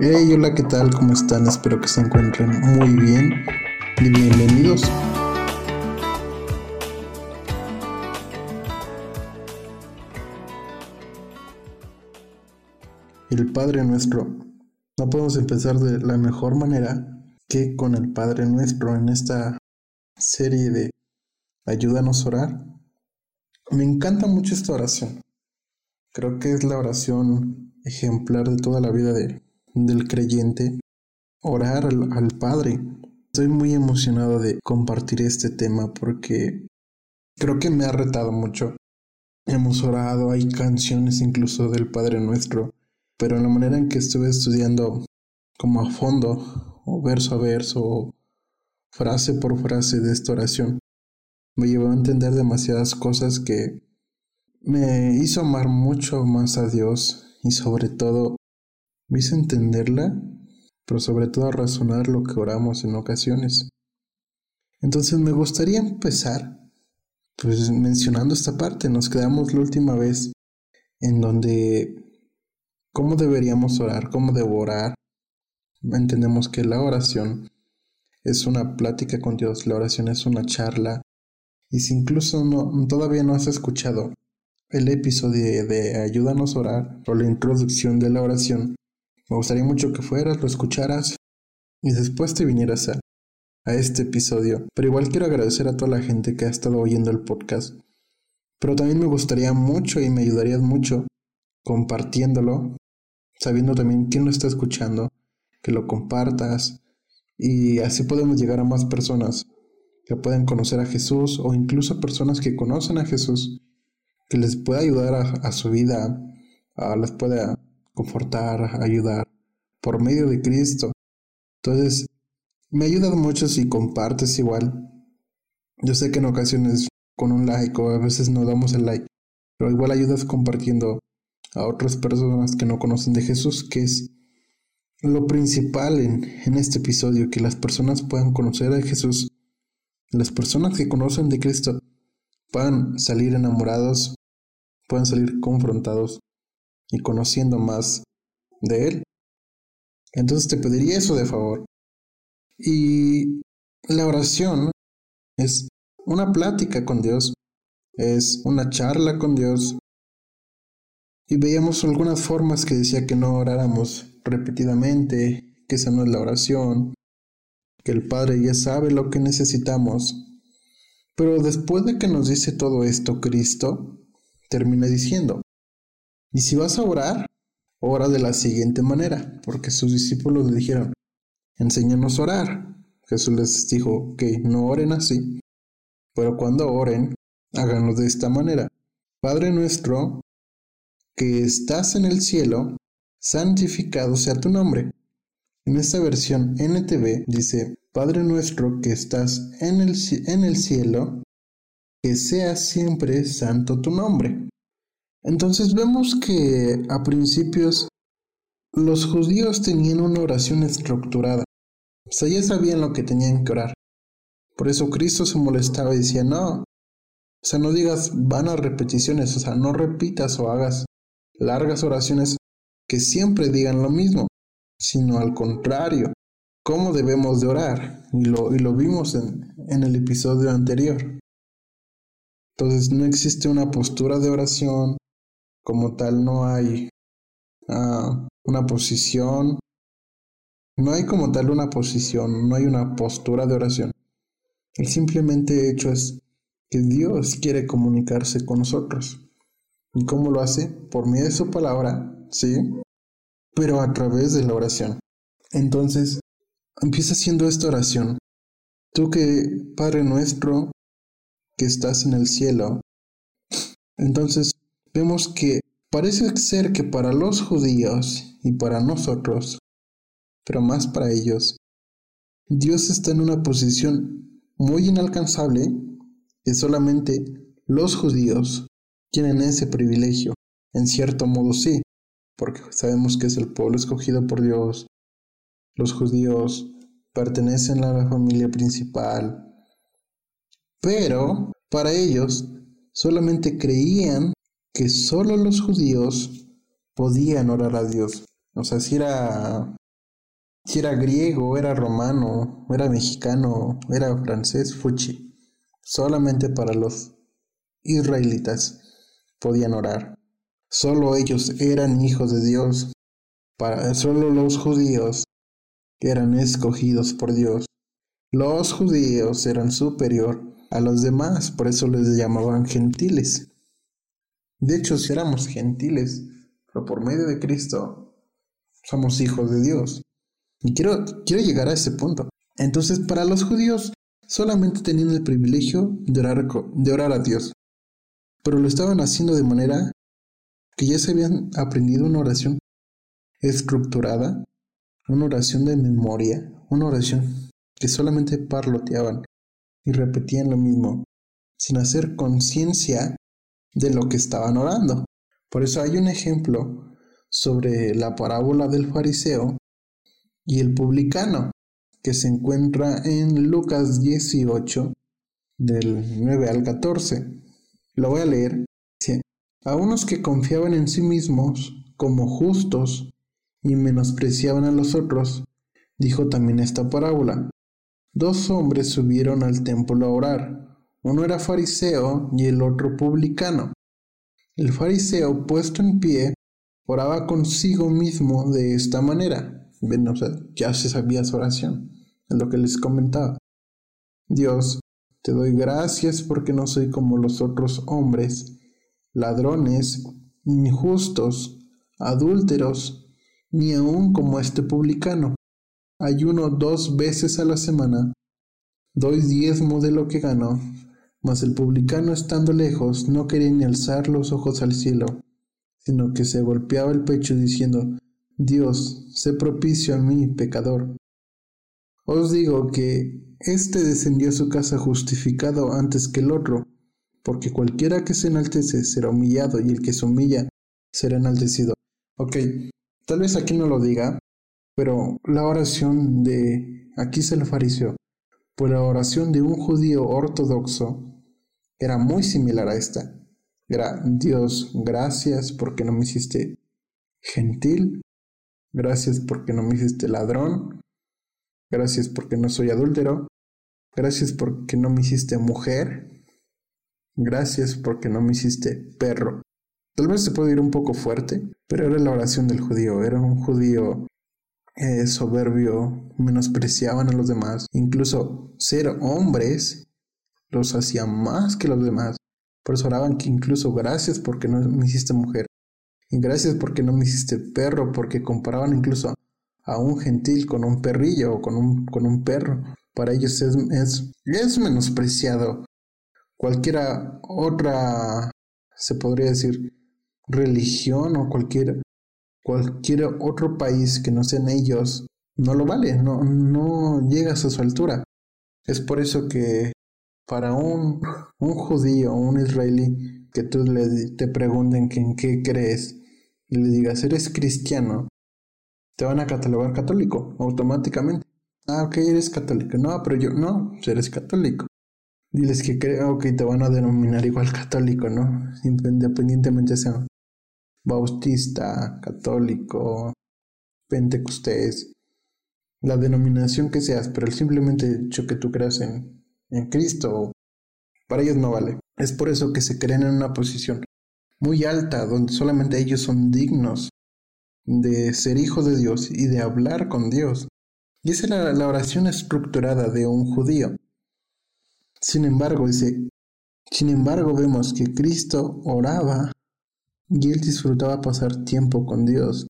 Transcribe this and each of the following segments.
Hey, hola, ¿qué tal? ¿Cómo están? Espero que se encuentren muy bien y bienvenidos. El Padre Nuestro. No podemos empezar de la mejor manera que con el Padre Nuestro en esta serie de Ayúdanos a orar. Me encanta mucho esta oración. Creo que es la oración ejemplar de toda la vida de, del creyente. Orar al, al Padre. Estoy muy emocionado de compartir este tema porque creo que me ha retado mucho. Hemos orado, hay canciones incluso del Padre Nuestro, pero en la manera en que estuve estudiando como a fondo, o verso a verso, o frase por frase de esta oración, me llevó a entender demasiadas cosas que me hizo amar mucho más a Dios y sobre todo me hizo entenderla, pero sobre todo razonar lo que oramos en ocasiones. Entonces me gustaría empezar pues mencionando esta parte. Nos quedamos la última vez en donde cómo deberíamos orar, cómo debo orar. Entendemos que la oración es una plática con Dios, la oración es una charla. Y si incluso no, todavía no has escuchado el episodio de Ayúdanos a orar o la introducción de la oración, me gustaría mucho que fueras, lo escucharas y después te vinieras a, a este episodio. Pero igual quiero agradecer a toda la gente que ha estado oyendo el podcast. Pero también me gustaría mucho y me ayudarías mucho compartiéndolo, sabiendo también quién lo está escuchando, que lo compartas y así podemos llegar a más personas que pueden conocer a Jesús o incluso personas que conocen a Jesús que les pueda ayudar a, su vida, les pueda confortar, ayudar por medio de Cristo. Entonces, me ayudas mucho si compartes igual. Yo sé que en ocasiones con un like o a veces no damos el like, pero igual ayudas compartiendo a otras personas que no conocen de Jesús, que es lo principal en, en este episodio, que las personas puedan conocer a Jesús, las personas que conocen de Cristo puedan salir enamorados pueden salir confrontados y conociendo más de Él. Entonces te pediría eso de favor. Y la oración es una plática con Dios, es una charla con Dios. Y veíamos algunas formas que decía que no oráramos repetidamente, que esa no es la oración, que el Padre ya sabe lo que necesitamos. Pero después de que nos dice todo esto Cristo, termina diciendo, y si vas a orar, ora de la siguiente manera, porque sus discípulos le dijeron, enséñanos a orar. Jesús les dijo que no oren así, pero cuando oren, háganlo de esta manera. Padre nuestro, que estás en el cielo, santificado sea tu nombre. En esta versión NTV dice, Padre nuestro que estás en el, en el cielo, que sea siempre santo tu nombre. Entonces vemos que a principios los judíos tenían una oración estructurada. O sea, ya sabían lo que tenían que orar. Por eso Cristo se molestaba y decía, no, o sea, no digas vanas repeticiones, o sea, no repitas o hagas largas oraciones que siempre digan lo mismo, sino al contrario, cómo debemos de orar. Y lo, y lo vimos en, en el episodio anterior. Entonces no existe una postura de oración, como tal no hay uh, una posición, no hay como tal una posición, no hay una postura de oración. El simplemente hecho es que Dios quiere comunicarse con nosotros. ¿Y cómo lo hace? Por medio de su palabra, sí, pero a través de la oración. Entonces, empieza haciendo esta oración. Tú que, Padre nuestro, que estás en el cielo. Entonces, vemos que parece ser que para los judíos y para nosotros, pero más para ellos, Dios está en una posición muy inalcanzable y solamente los judíos tienen ese privilegio. En cierto modo sí, porque sabemos que es el pueblo escogido por Dios. Los judíos pertenecen a la familia principal. Pero para ellos solamente creían que solo los judíos podían orar a Dios. O sea, si era si era griego, era romano, era mexicano, era francés, fuchi. Solamente para los israelitas podían orar. Solo ellos eran hijos de Dios. Para solo los judíos eran escogidos por Dios. Los judíos eran superior a los demás, por eso les llamaban gentiles. De hecho, si éramos gentiles, pero por medio de Cristo somos hijos de Dios. Y quiero, quiero llegar a ese punto. Entonces, para los judíos solamente tenían el privilegio de orar, de orar a Dios, pero lo estaban haciendo de manera que ya se habían aprendido una oración estructurada, una oración de memoria, una oración que solamente parloteaban y repetían lo mismo, sin hacer conciencia de lo que estaban orando. Por eso hay un ejemplo sobre la parábola del fariseo y el publicano, que se encuentra en Lucas 18, del 9 al 14. Lo voy a leer. a unos que confiaban en sí mismos como justos y menospreciaban a los otros, dijo también esta parábola. Dos hombres subieron al templo a orar. Uno era fariseo y el otro publicano. El fariseo, puesto en pie, oraba consigo mismo de esta manera ya se sabía su oración, es lo que les comentaba. Dios, te doy gracias porque no soy como los otros hombres, ladrones, injustos, adúlteros, ni aun como este publicano. Ayuno dos veces a la semana, doy diezmo de lo que gano, mas el publicano estando lejos no quería ni alzar los ojos al cielo, sino que se golpeaba el pecho diciendo, Dios, sé propicio a mí, pecador. Os digo que éste descendió a su casa justificado antes que el otro, porque cualquiera que se enaltece será humillado y el que se humilla será enaltecido. Ok, tal vez aquí no lo diga, pero la oración de aquí se lo fariseo, pues la oración de un judío ortodoxo era muy similar a esta. Era Dios, gracias porque no me hiciste gentil, Gracias porque no me hiciste ladrón. Gracias porque no soy adúltero. Gracias porque no me hiciste mujer. Gracias porque no me hiciste perro. Tal vez se puede ir un poco fuerte, pero era la oración del judío. Era un judío eh, soberbio, menospreciaban a los demás. Incluso ser hombres los hacía más que los demás. Por eso oraban que incluso gracias porque no me hiciste mujer. Y gracias porque no me hiciste perro, porque comparaban incluso a un gentil con un perrillo o con un, con un perro. Para ellos es, es, es menospreciado. Cualquiera otra, se podría decir, religión o cualquier, cualquier otro país que no sean ellos, no lo vale, no, no llegas a su altura. Es por eso que para un, un judío un israelí que tú le, te pregunten que en qué crees, y le digas, eres cristiano, te van a catalogar católico automáticamente. Ah, ok, eres católico. No, pero yo no, eres católico. Diles que creo que te van a denominar igual católico, ¿no? Independientemente sea bautista, católico, pentecostés, la denominación que seas, pero el simplemente hecho que tú creas en, en Cristo, para ellos no vale. Es por eso que se creen en una posición muy alta, donde solamente ellos son dignos de ser hijos de Dios y de hablar con Dios. Y esa era la oración estructurada de un judío. Sin embargo, dice, sin embargo vemos que Cristo oraba y él disfrutaba pasar tiempo con Dios.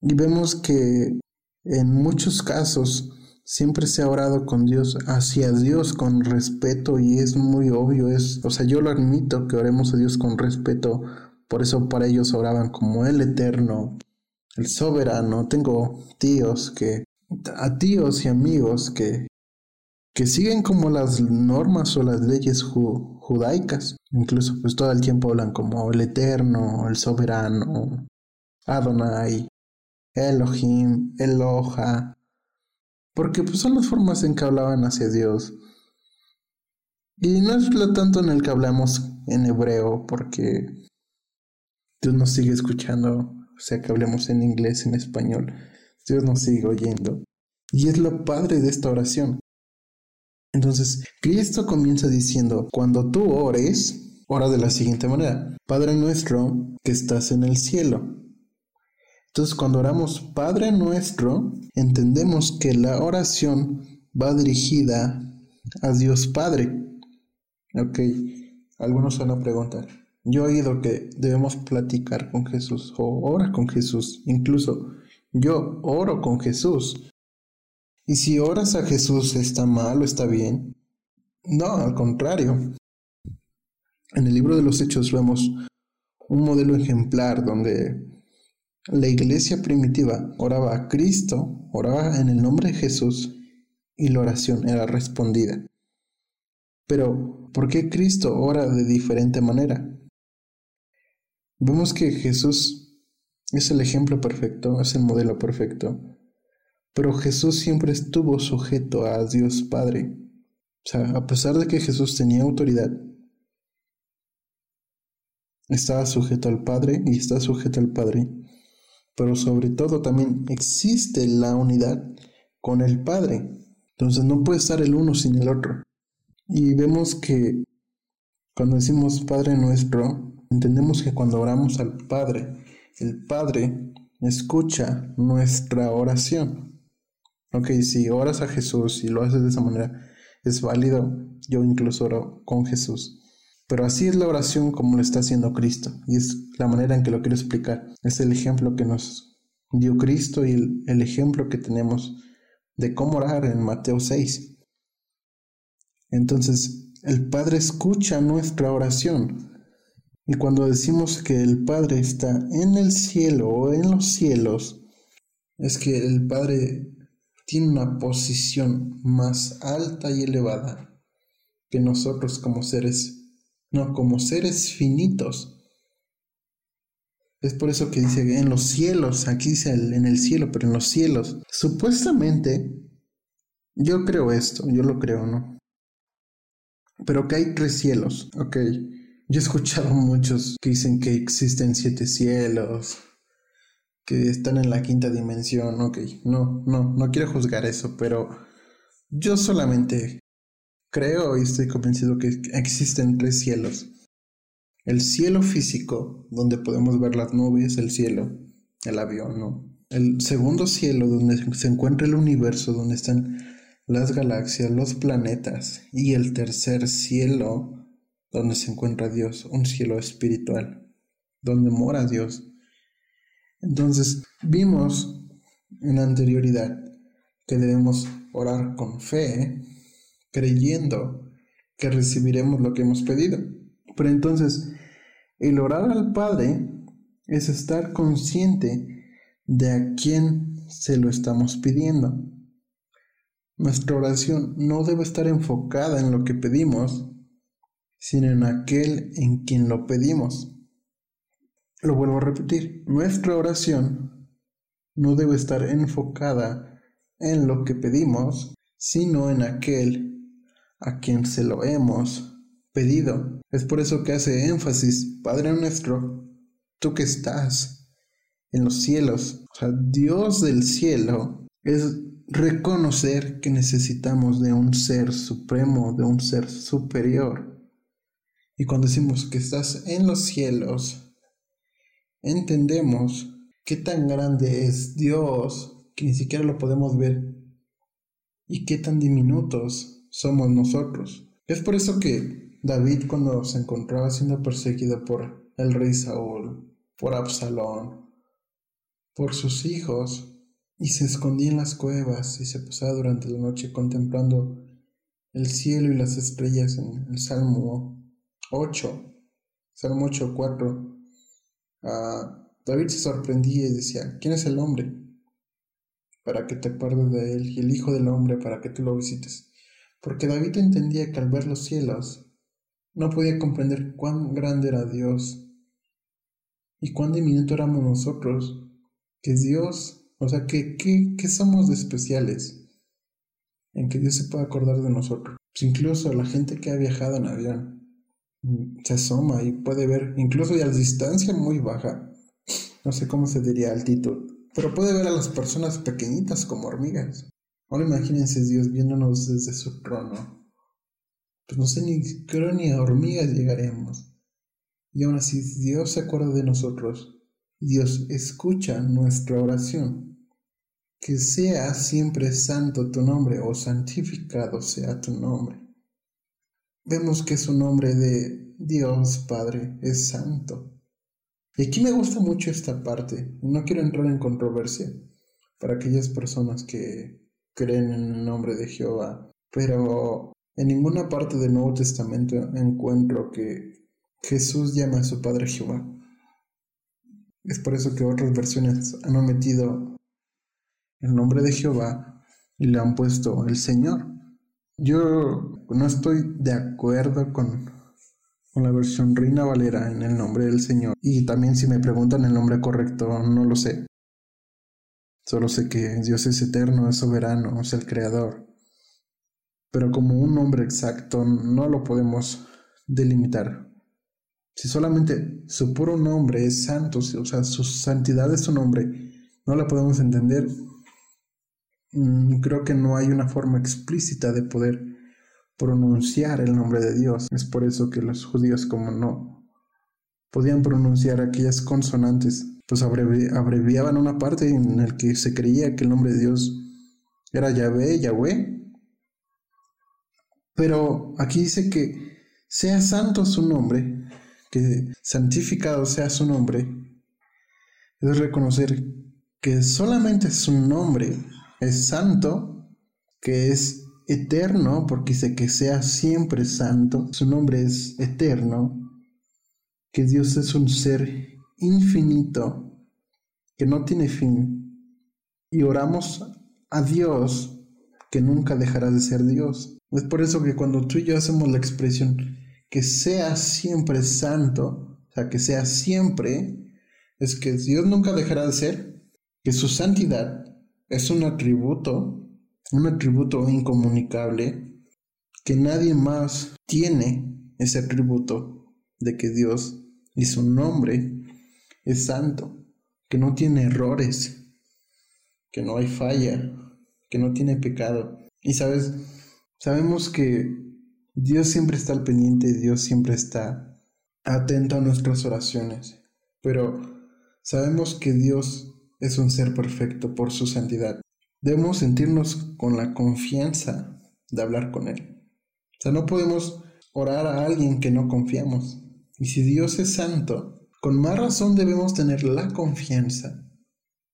Y vemos que en muchos casos siempre se ha orado con Dios, hacia Dios con respeto y es muy obvio, es, o sea, yo lo admito que oremos a Dios con respeto, por eso para ellos oraban como el eterno, el soberano. Tengo tíos que, a tíos y amigos que, que siguen como las normas o las leyes judaicas, incluso pues todo el tiempo hablan como el eterno, el soberano, Adonai, Elohim, Eloja, porque pues son las formas en que hablaban hacia Dios. Y no es lo tanto en el que hablamos en hebreo, porque Dios nos sigue escuchando, o sea que hablemos en inglés, en español. Dios nos sigue oyendo. Y es lo padre de esta oración. Entonces, Cristo comienza diciendo, cuando tú ores, ora de la siguiente manera, Padre nuestro que estás en el cielo. Entonces, cuando oramos Padre nuestro, entendemos que la oración va dirigida a Dios Padre. Ok, algunos van a preguntar. Yo he oído que debemos platicar con Jesús o orar con Jesús. Incluso yo oro con Jesús. Y si oras a Jesús, ¿está mal o está bien? No, al contrario. En el libro de los Hechos vemos un modelo ejemplar donde la iglesia primitiva oraba a Cristo, oraba en el nombre de Jesús y la oración era respondida. Pero, ¿por qué Cristo ora de diferente manera? Vemos que Jesús es el ejemplo perfecto, es el modelo perfecto. Pero Jesús siempre estuvo sujeto a Dios Padre. O sea, a pesar de que Jesús tenía autoridad, estaba sujeto al Padre y está sujeto al Padre. Pero sobre todo también existe la unidad con el Padre. Entonces no puede estar el uno sin el otro. Y vemos que cuando decimos Padre nuestro, entendemos que cuando oramos al Padre, el Padre escucha nuestra oración. Ok, si oras a Jesús y lo haces de esa manera, es válido. Yo incluso oro con Jesús. Pero así es la oración como lo está haciendo Cristo. Y es la manera en que lo quiero explicar. Es el ejemplo que nos dio Cristo y el, el ejemplo que tenemos de cómo orar en Mateo 6. Entonces, el Padre escucha nuestra oración. Y cuando decimos que el Padre está en el cielo o en los cielos, es que el Padre tiene una posición más alta y elevada que nosotros como seres, no, como seres finitos. Es por eso que dice en los cielos, aquí dice en el cielo, pero en los cielos. Supuestamente, yo creo esto, yo lo creo, ¿no? Pero que hay tres cielos, ok. Yo he escuchado muchos que dicen que existen siete cielos, que están en la quinta dimensión, ok, no, no, no quiero juzgar eso, pero yo solamente creo y estoy convencido que existen tres cielos. El cielo físico, donde podemos ver las nubes, el cielo, el avión. El segundo cielo, donde se encuentra el universo, donde están las galaxias, los planetas. Y el tercer cielo, donde se encuentra Dios, un cielo espiritual, donde mora Dios. Entonces, vimos en anterioridad que debemos orar con fe, creyendo que recibiremos lo que hemos pedido. Pero entonces, el orar al Padre es estar consciente de a quién se lo estamos pidiendo. Nuestra oración no debe estar enfocada en lo que pedimos, sino en aquel en quien lo pedimos. Lo vuelvo a repetir, nuestra oración no debe estar enfocada en lo que pedimos, sino en aquel a quien se lo hemos pedido. Es por eso que hace énfasis, Padre nuestro, tú que estás en los cielos, o sea, Dios del cielo, es reconocer que necesitamos de un ser supremo, de un ser superior. Y cuando decimos que estás en los cielos, entendemos qué tan grande es Dios que ni siquiera lo podemos ver y qué tan diminutos somos nosotros. Es por eso que David cuando se encontraba siendo perseguido por el rey Saúl, por Absalón, por sus hijos, y se escondía en las cuevas y se pasaba durante la noche contemplando el cielo y las estrellas en el Salmo 8, Salmo 8, 4, David se sorprendía y decía, ¿quién es el hombre? Para que te acuerdes de él, y el Hijo del Hombre para que tú lo visites. Porque David entendía que al ver los cielos, no podía comprender cuán grande era Dios y cuán diminuto éramos nosotros, que Dios, o sea, que, que, somos de especiales, en que Dios se pueda acordar de nosotros. Pues incluso la gente que ha viajado en avión, se asoma y puede ver, incluso ya a distancia muy baja, no sé cómo se diría altitud, pero puede ver a las personas pequeñitas como hormigas. Ahora imagínense Dios viéndonos desde su trono. Pues no sé ni creo ni hormigas llegaremos. Y aún así Dios se acuerda de nosotros. Dios escucha nuestra oración. Que sea siempre santo tu nombre o santificado sea tu nombre. Vemos que su nombre de Dios Padre es santo. Y aquí me gusta mucho esta parte, no quiero entrar en controversia para aquellas personas que creen en el nombre de Jehová, pero en ninguna parte del Nuevo Testamento encuentro que Jesús llama a su Padre Jehová. Es por eso que otras versiones han omitido el nombre de Jehová y le han puesto el Señor. Yo no estoy de acuerdo con, con la versión Reina Valera en el nombre del Señor. Y también si me preguntan el nombre correcto, no lo sé. Solo sé que Dios es eterno, es soberano, es el creador. Pero como un nombre exacto no lo podemos delimitar. Si solamente su puro nombre es santo, o sea, su santidad es su nombre, no la podemos entender, mm, creo que no hay una forma explícita de poder pronunciar el nombre de Dios. Es por eso que los judíos, como no podían pronunciar aquellas consonantes pues abreviaban una parte en la que se creía que el nombre de Dios era Yahvé, Yahweh. Pero aquí dice que sea santo su nombre, que santificado sea su nombre. Es reconocer que solamente su nombre es santo, que es eterno, porque dice que sea siempre santo, su nombre es eterno, que Dios es un ser infinito que no tiene fin y oramos a Dios que nunca dejará de ser Dios. Es por eso que cuando tú y yo hacemos la expresión que sea siempre santo, o sea, que sea siempre, es que Dios nunca dejará de ser, que su santidad es un atributo, un atributo incomunicable, que nadie más tiene ese atributo de que Dios y su nombre es santo, que no tiene errores, que no hay falla, que no tiene pecado. Y sabes, sabemos que Dios siempre está al pendiente, Dios siempre está atento a nuestras oraciones, pero sabemos que Dios es un ser perfecto por su santidad. Debemos sentirnos con la confianza de hablar con Él. O sea, no podemos orar a alguien que no confiamos. Y si Dios es santo, con más razón debemos tener la confianza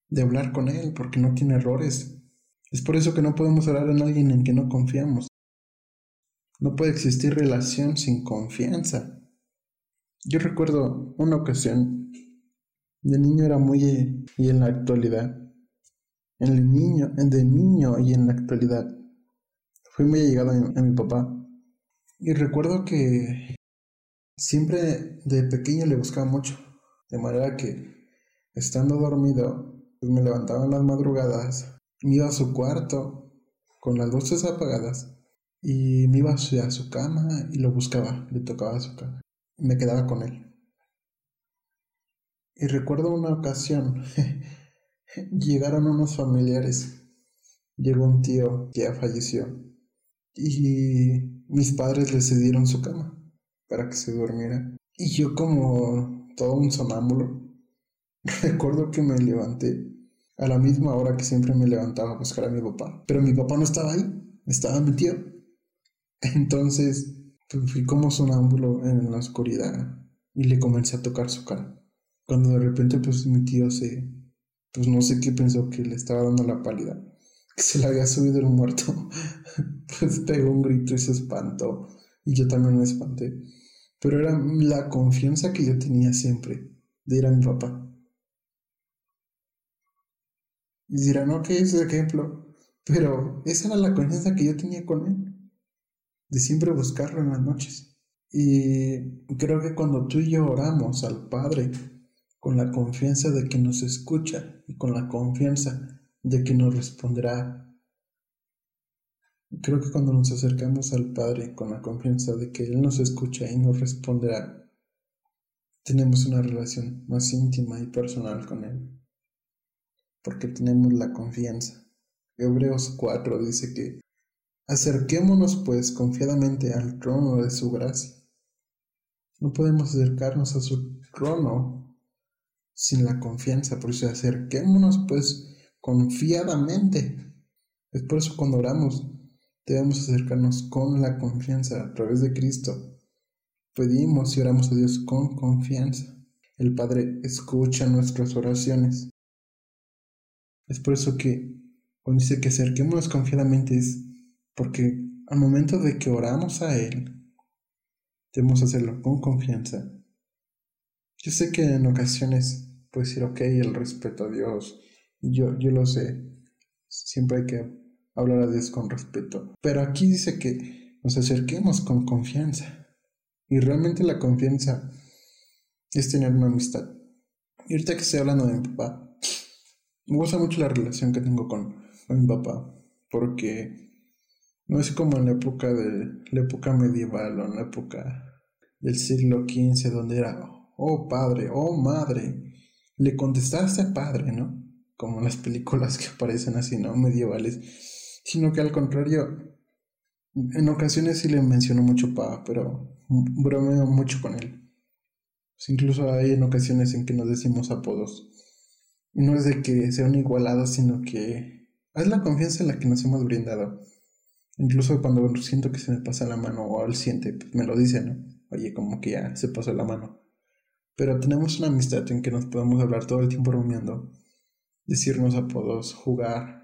de hablar con Él porque no tiene errores. Es por eso que no podemos orar en alguien en que no confiamos. No puede existir relación sin confianza. Yo recuerdo una ocasión, de niño era muy y en la actualidad, en el niño, de niño y en la actualidad, fui muy allegado a mi papá. Y recuerdo que Siempre de pequeño le buscaba mucho, de manera que, estando dormido, pues me levantaba en las madrugadas, me iba a su cuarto con las luces apagadas y me iba a su cama y lo buscaba, le tocaba su cama y me quedaba con él. Y recuerdo una ocasión, llegaron unos familiares, llegó un tío que ya falleció y mis padres le cedieron su cama para que se durmiera. Y yo como todo un sonámbulo, recuerdo que me levanté a la misma hora que siempre me levantaba a buscar a mi papá. Pero mi papá no estaba ahí, estaba mi tío. Entonces pues, fui como sonámbulo en la oscuridad y le comencé a tocar su cara. Cuando de repente pues mi tío se, pues no sé qué pensó que le estaba dando la pálida, que se le había subido el muerto, pues pegó un grito y se espantó y yo también me espanté. Pero era la confianza que yo tenía siempre de ir a mi papá. Y dirán, ok, es ejemplo, pero esa era la confianza que yo tenía con él, de siempre buscarlo en las noches. Y creo que cuando tú y yo oramos al Padre con la confianza de que nos escucha y con la confianza de que nos responderá Creo que cuando nos acercamos al Padre con la confianza de que Él nos escucha y nos responderá, tenemos una relación más íntima y personal con Él, porque tenemos la confianza Hebreos 4 dice que acerquémonos pues confiadamente al trono de su gracia. No podemos acercarnos a su trono sin la confianza, por eso acerquémonos pues confiadamente. Es por eso cuando oramos debemos acercarnos con la confianza a través de Cristo. Pedimos y oramos a Dios con confianza. El Padre escucha nuestras oraciones. Es por eso que cuando dice que acerquémonos confiadamente es porque al momento de que oramos a Él, debemos hacerlo con confianza. Yo sé que en ocasiones puede decir, ok, el respeto a Dios, yo, yo lo sé, siempre hay que hablar a Dios con respeto, pero aquí dice que nos acerquemos con confianza. Y realmente la confianza es tener una amistad. Y ahorita que estoy hablando de mi papá, me gusta mucho la relación que tengo con, mi papá, porque no es como en la época de la época medieval o en la época del siglo XV donde era, oh padre, oh madre, le contestaste padre, ¿no? Como las películas que aparecen así, ¿no? Medievales, sino que al contrario, en ocasiones sí le menciono mucho papá, pero bromeo mucho con él. incluso hay en ocasiones en que nos decimos apodos no es de que sean igualados, sino que es la confianza en la que nos hemos brindado. Incluso cuando siento que se me pasa la mano o él siente, pues me lo dice, ¿no? Oye, como que ya se pasó la mano. Pero tenemos una amistad en que nos podemos hablar todo el tiempo rumiando, decirnos apodos, jugar.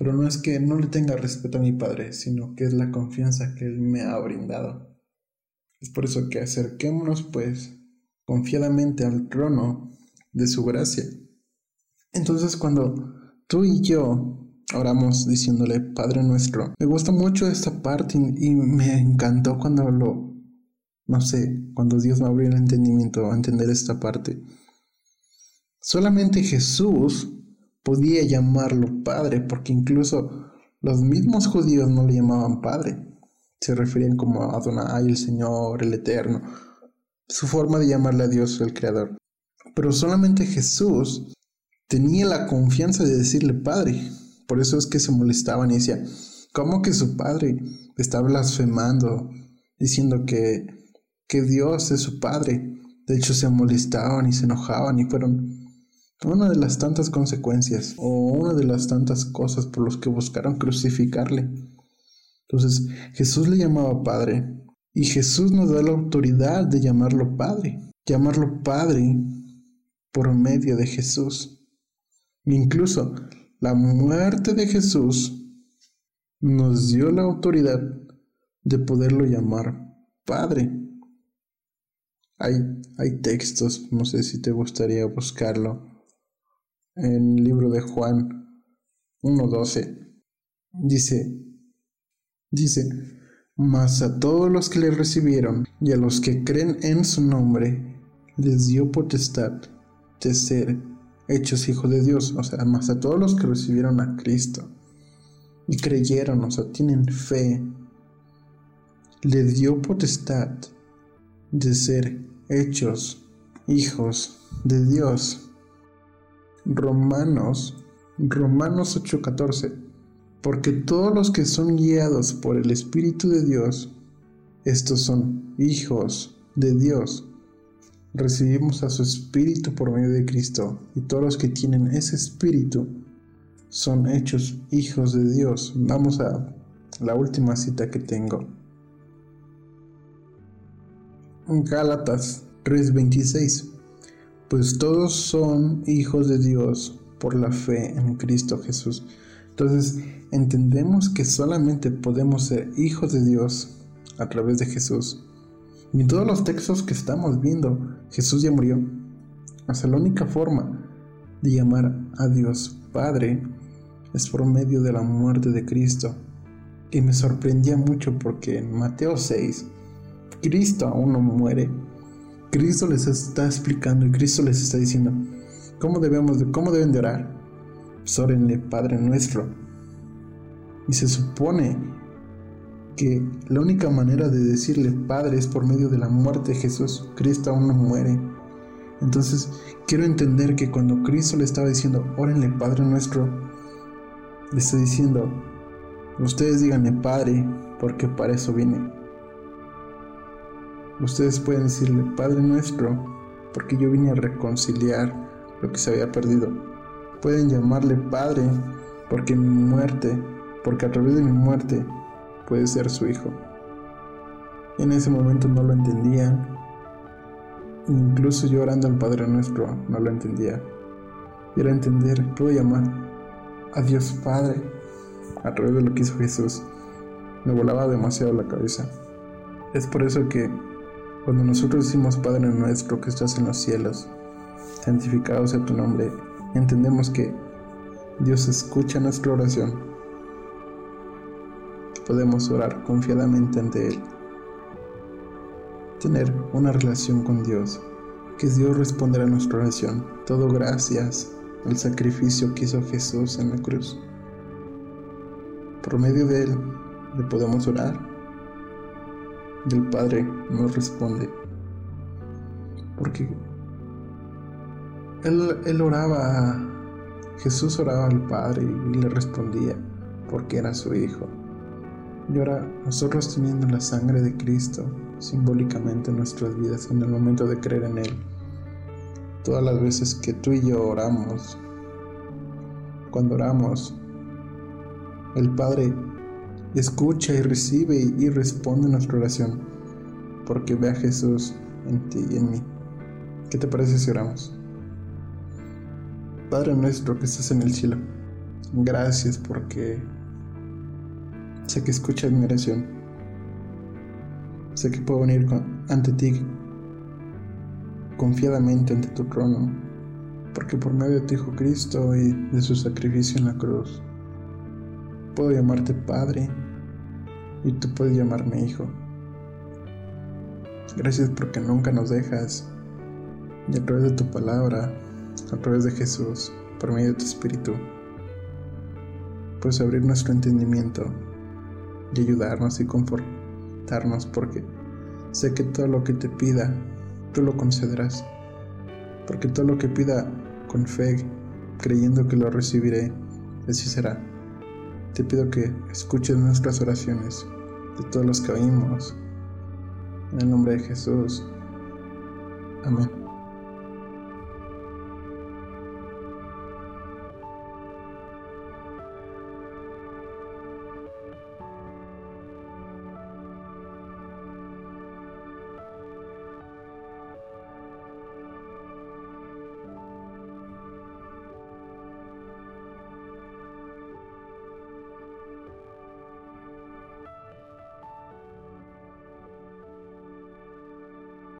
Pero no es que no le tenga respeto a mi padre, sino que es la confianza que él me ha brindado. Es por eso que acerquémonos, pues, confiadamente al trono de su gracia. Entonces cuando tú y yo oramos diciéndole Padre nuestro, me gusta mucho esta parte y, me encantó cuando lo, no sé, cuando Dios me abrió el entendimiento a entender esta parte. Solamente Jesús podía llamarlo Padre, porque incluso los mismos judíos no le llamaban Padre. Se referían como a Adonai, el Señor, el Eterno. Su forma de llamarle a Dios, el Creador. Pero solamente Jesús tenía la confianza de decirle Padre. Por eso es que se molestaban y decía, ¿cómo que su Padre está blasfemando, diciendo que, que Dios es su Padre? De hecho, se molestaban y se enojaban y fueron una de las tantas consecuencias o una de las tantas cosas por las que buscaron crucificarle. Entonces Jesús le llamaba Padre y Jesús nos da la autoridad de llamarlo Padre. Llamarlo Padre por medio de Jesús. Incluso la muerte de Jesús nos dio la autoridad de poderlo llamar Padre. Hay, hay textos, no sé si te gustaría buscarlo, en el libro de Juan 1.12. Dice, dice, mas a todos los que le recibieron y a los que creen en su nombre, les dio potestad de ser hechos hijos de Dios, o sea, más a todos los que recibieron a Cristo y creyeron, o sea, tienen fe, le dio potestad de ser hechos hijos de Dios. Romanos, Romanos 8:14, porque todos los que son guiados por el Espíritu de Dios, estos son hijos de Dios recibimos a su Espíritu por medio de Cristo y todos los que tienen ese Espíritu son hechos hijos de Dios. Vamos a la última cita que tengo. Gálatas 3:26. Pues todos son hijos de Dios por la fe en Cristo Jesús. Entonces entendemos que solamente podemos ser hijos de Dios a través de Jesús en todos los textos que estamos viendo, Jesús ya murió. O sea, la única forma de llamar a Dios Padre es por medio de la muerte de Cristo. Y me sorprendía mucho porque en Mateo 6, Cristo aún no muere. Cristo les está explicando y Cristo les está diciendo cómo debemos de, cómo deben de orar. Sórenle Padre nuestro. Y se supone que la única manera de decirle Padre es por medio de la muerte de Jesús. Cristo aún no muere. Entonces quiero entender que cuando Cristo le estaba diciendo, órenle Padre nuestro, Le estoy diciendo, ustedes díganme Padre, porque para eso vine. Ustedes pueden decirle Padre nuestro, porque yo vine a reconciliar lo que se había perdido. Pueden llamarle Padre, porque mi muerte, porque a través de mi muerte puede ser su hijo. En ese momento no lo entendían, incluso llorando al Padre nuestro no lo entendía. Era entender, puedo llamar a Dios Padre a través de lo que hizo Jesús. Me volaba demasiado la cabeza. Es por eso que cuando nosotros decimos Padre nuestro que estás en los cielos, santificado sea tu nombre, entendemos que Dios escucha nuestra oración. podemos orar confiadamente ante Él. Tener una relación con Dios, que Dios responderá a nuestra oración. Todo gracias el sacrificio que hizo Jesús en la cruz. Por medio de él le podemos orar y el Padre nos responde. Porque él, él oraba, Jesús oraba al Padre y le respondía porque era su Hijo. Y ahora nosotros teniendo la sangre de Cristo simbólicamente en nuestras vidas en el momento de creer en Él, todas las veces que tú y yo oramos, cuando oramos, el Padre escucha y recibe y responde nuestra oración, porque ve a Jesús en ti y en mí. ¿Qué te parece si oramos? Padre nuestro que estás en el cielo, gracias porque sé que escuchas mi oración. Sé que puedo venir ante ti confiadamente ante tu trono, porque por medio de tu Hijo Cristo y de su sacrificio en la cruz, puedo llamarte Padre y tú puedes llamarme Hijo. Gracias porque nunca nos dejas y a través de tu palabra, a través de Jesús, por medio de tu Espíritu, puedes abrir nuestro entendimiento y ayudarnos y confortarnos porque sé que todo lo que te pida tú lo concederás, porque todo lo que pida con fe, creyendo que lo recibiré, así será. Te pido que escuches nuestras oraciones, de todos los que oímos, en el nombre de Jesús. Amén.